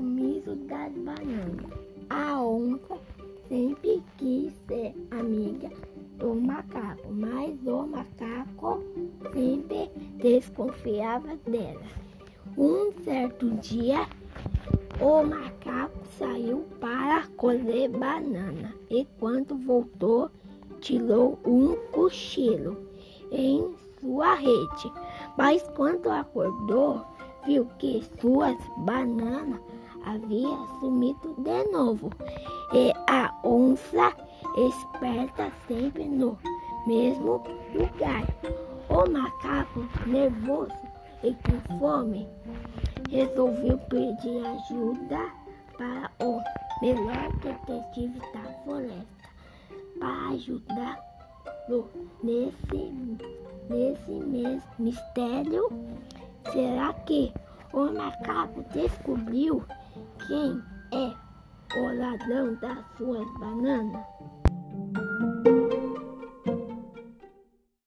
mito das bananas. A onça sempre quis ser amiga do macaco, mas o macaco sempre desconfiava dela. Um certo dia, o macaco saiu para colher banana e quando voltou, tirou um cochilo em sua rede. Mas quando acordou, viu que suas bananas haviam sumido de novo. E a onça esperta sempre no mesmo lugar. O macaco, nervoso e com fome, resolveu pedir ajuda para o melhor detetive da floresta para ajudá-lo nesse, nesse mistério. Será que o macaco descobriu quem é o ladrão das suas bananas?